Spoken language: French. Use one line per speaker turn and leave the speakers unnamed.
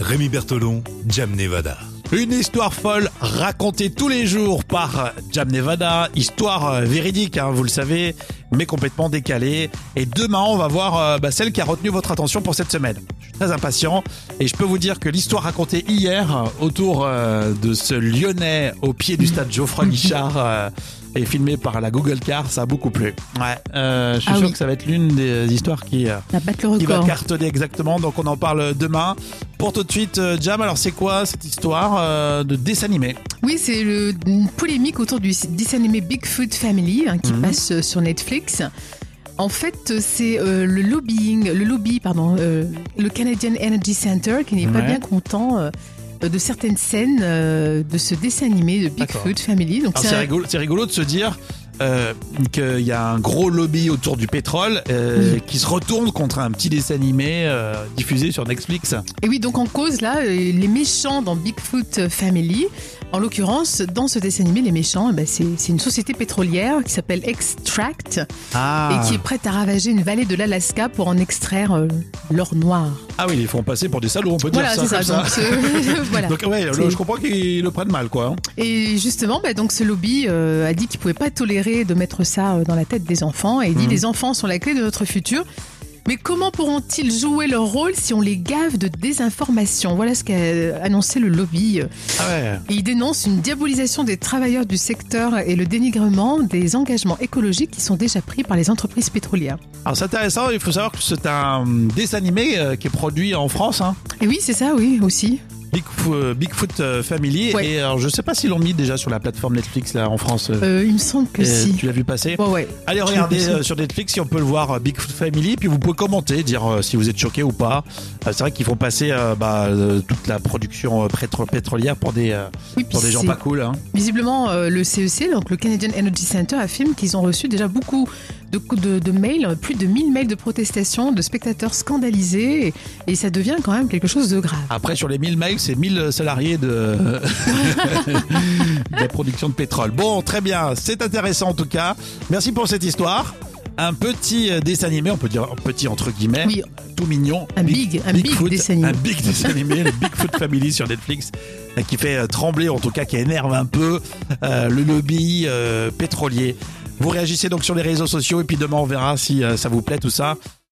Rémi Bertolon, Jam Nevada.
Une histoire folle racontée tous les jours par Jam Nevada, histoire euh, véridique, hein, vous le savez, mais complètement décalée. Et demain, on va voir euh, bah, celle qui a retenu votre attention pour cette semaine. Je suis très impatient et je peux vous dire que l'histoire racontée hier euh, autour euh, de ce Lyonnais au pied du stade Geoffroy Guichard euh, et filmé par la Google Car, ça a beaucoup plu. Ouais, euh, je suis
Ah
sûr
oui.
que ça va être l'une des histoires qui... euh,
le
va cartonner exactement. Donc on en parle demain. Pour tout de suite, euh, Jam, alors c'est quoi cette histoire euh, de dessin animé?
Oui, c'est le- une polémique autour du dessin animé Bigfoot Family hein, qui
Mhm.
passe sur Netflix. En fait, c'est euh, le lobbying, le lobby, pardon, euh, le Canadian Energy Center qui n'est pas bien content euh, de certaines scènes de ce dessin animé de. Bigfoot Family. Donc
Alors,
c'est
C'est
un-
rigolo, c'est rigolo de se dire euh, qu'il y a un gros lobby autour du pétrole euh, qui se retourne contre un petit dessin animé euh, diffusé sur Netflix.
Et oui, donc en cause là, les méchants dans Bigfoot Family, en l'occurrence, dans ce dessin animé, les méchants, eh ben, c'est une société pétrolière qui s'appelle Extract
Ah,
et qui est prête à ravager une vallée de l'Alaska pour en extraire l'or noir.
Ah oui, ils les font passer pour des salauds, on peut
Voilà,
dire ça.
ça.
comme
Donc, ce- voilà.
Donc, ouais, je comprends qu'ils le prennent mal, quoi. hein.
Et justement, bah, donc ce lobby euh, a dit qu'il pouvait pas tolérer de mettre ça euh, dans la tête des enfants. Et il dit
Mhm.
les enfants sont la clé de notre futur. Mais comment pourront-ils jouer leur rôle si on les gave de désinformation? Voilà ce qu'a annoncé le lobby.
Ah ouais.
Il dénonce une diabolisation des travailleurs du secteur et le dénigrement des engagements écologiques qui sont déjà pris par les entreprises pétrolières.
Alors c'est intéressant, il faut savoir que c'est un dessin animé euh, qui est produit en France. Hein.
Et oui, c'est ça, oui, aussi.
Bigfoot, euh, Bigfoot euh, Family.
Ouais.
Et alors, je sais pas s'ils l'ont mis déjà sur la plateforme Netflix là en France. euh,
il me semble que
et
si.
Tu l'as vu passer
Ouais, ouais.
Allez regardez sur Netflix si on peut le voir Bigfoot Family puis vous pouvez commenter dire euh, si vous êtes choqué ou pas. Euh, c'est vrai qu'ils font passer bah, toute la production pétro- pétrolière pour des
Oui,
pour des gens pas cool. Hein.
Visiblement, le CEC, donc le Canadian Energy Center, affirme qu'ils ont reçu déjà beaucoup de, de, de mails, plus de 1000 mails de protestation de spectateurs scandalisés, et, et ça devient quand même quelque chose de grave.
Après sur les 1000 mails c'est 1000 salariés de, de la production de pétrole. Bon très bien c'est intéressant en tout cas. Merci pour cette histoire. Un petit euh, dessin animé, on peut dire petit entre guillemets,
Oui,
tout mignon.
Un big- un big
Bigfoot,
dessin animé.
Un big dessin animé, le Bigfoot Family sur Netflix, euh, qui fait euh, trembler, en tout cas qui énerve un peu euh, le lobby euh, pétrolier. Vous réagissez donc sur les réseaux sociaux et puis demain on verra si euh, ça vous plaît tout ça.